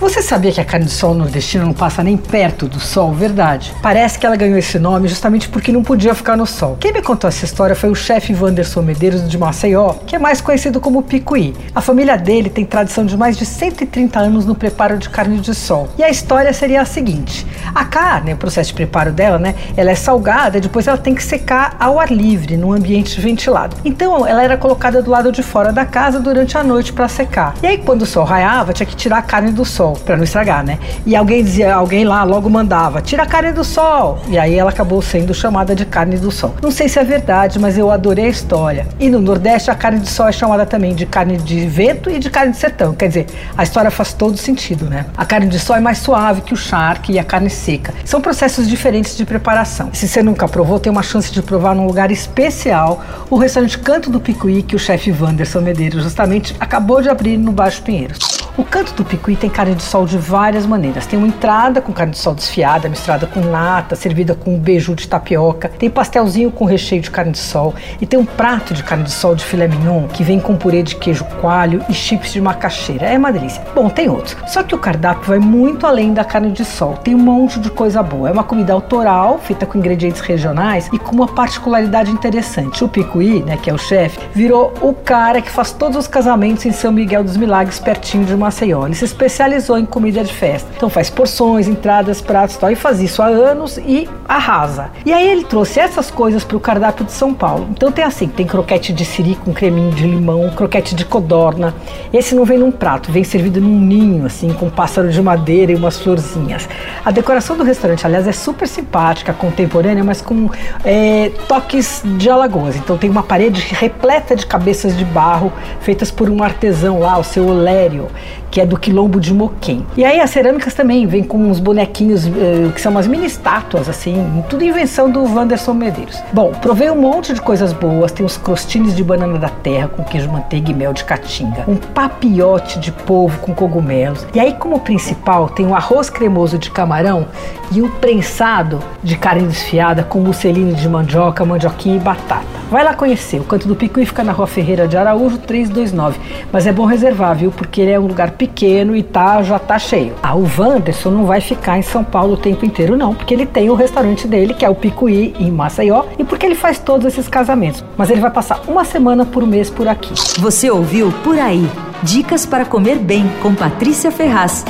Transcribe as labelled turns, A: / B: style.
A: Você sabia que a carne de sol nordestina não passa nem perto do sol, verdade? Parece que ela ganhou esse nome justamente porque não podia ficar no sol. Quem me contou essa história foi o chefe Wanderson Medeiros de Maceió, que é mais conhecido como Picuí. A família dele tem tradição de mais de 130 anos no preparo de carne de sol. E a história seria a seguinte: a carne, o processo de preparo dela, né, ela é salgada e depois ela tem que secar ao ar livre, num ambiente ventilado. Então ela era colocada do lado de fora da casa durante a noite para secar. E aí quando o sol raiava, tinha que tirar a carne do sol sol, para não estragar, né? E alguém dizia, alguém lá logo mandava, tira a carne do sol. E aí ela acabou sendo chamada de carne do sol. Não sei se é verdade, mas eu adorei a história. E no Nordeste a carne de sol é chamada também de carne de vento e de carne de sertão. Quer dizer, a história faz todo sentido, né? A carne de sol é mais suave que o charque e a carne seca. São processos diferentes de preparação. Se você nunca provou, tem uma chance de provar num lugar especial, o restaurante Canto do Picuí, que o chefe Wanderson Medeiros justamente acabou de abrir no Baixo Pinheiros. O canto do picuí tem carne de sol de várias maneiras. Tem uma entrada com carne de sol desfiada, misturada com nata, servida com um beiju de tapioca. Tem pastelzinho com recheio de carne de sol. E tem um prato de carne de sol de filé mignon que vem com purê de queijo coalho e chips de macaxeira. É uma delícia. Bom, tem outros. Só que o cardápio vai muito além da carne de sol. Tem um monte de coisa boa. É uma comida autoral, feita com ingredientes regionais e com uma particularidade interessante. O picuí, né, que é o chefe, virou o cara que faz todos os casamentos em São Miguel dos Milagres, pertinho de Maceió. Ele se especializou em comida de festa. Então faz porções, entradas, pratos tal. E faz isso há anos e arrasa. E aí ele trouxe essas coisas para o cardápio de São Paulo. Então tem assim, tem croquete de siri com creminho de limão, croquete de codorna. Esse não vem num prato, vem servido num ninho, assim, com pássaro de madeira e umas florzinhas. A decoração do restaurante, aliás, é super simpática, contemporânea, mas com é, toques de Alagoas. Então tem uma parede repleta de cabeças de barro feitas por um artesão lá, o seu Olério que é do quilombo de Moquém. E aí as cerâmicas também vêm com uns bonequinhos uh, que são umas mini estátuas, assim, tudo invenção do Wanderson Medeiros. Bom, provei um monte de coisas boas, tem os crostines de banana da terra com queijo manteiga e mel de caatinga, um papiote de polvo com cogumelos. E aí como principal tem um arroz cremoso de camarão e um prensado de carne desfiada com musseline de mandioca, mandioquinha e batata. Vai lá conhecer. O Canto do Picuí fica na Rua Ferreira de Araújo, 329. Mas é bom reservar, viu? Porque ele é um lugar pequeno e tá, já tá cheio. Ah, o Wanderson não vai ficar em São Paulo o tempo inteiro, não, porque ele tem o restaurante dele, que é o Picuí, em Maceió, e porque ele faz todos esses casamentos. Mas ele vai passar uma semana por mês por aqui.
B: Você ouviu Por Aí. Dicas para comer bem com Patrícia Ferraz.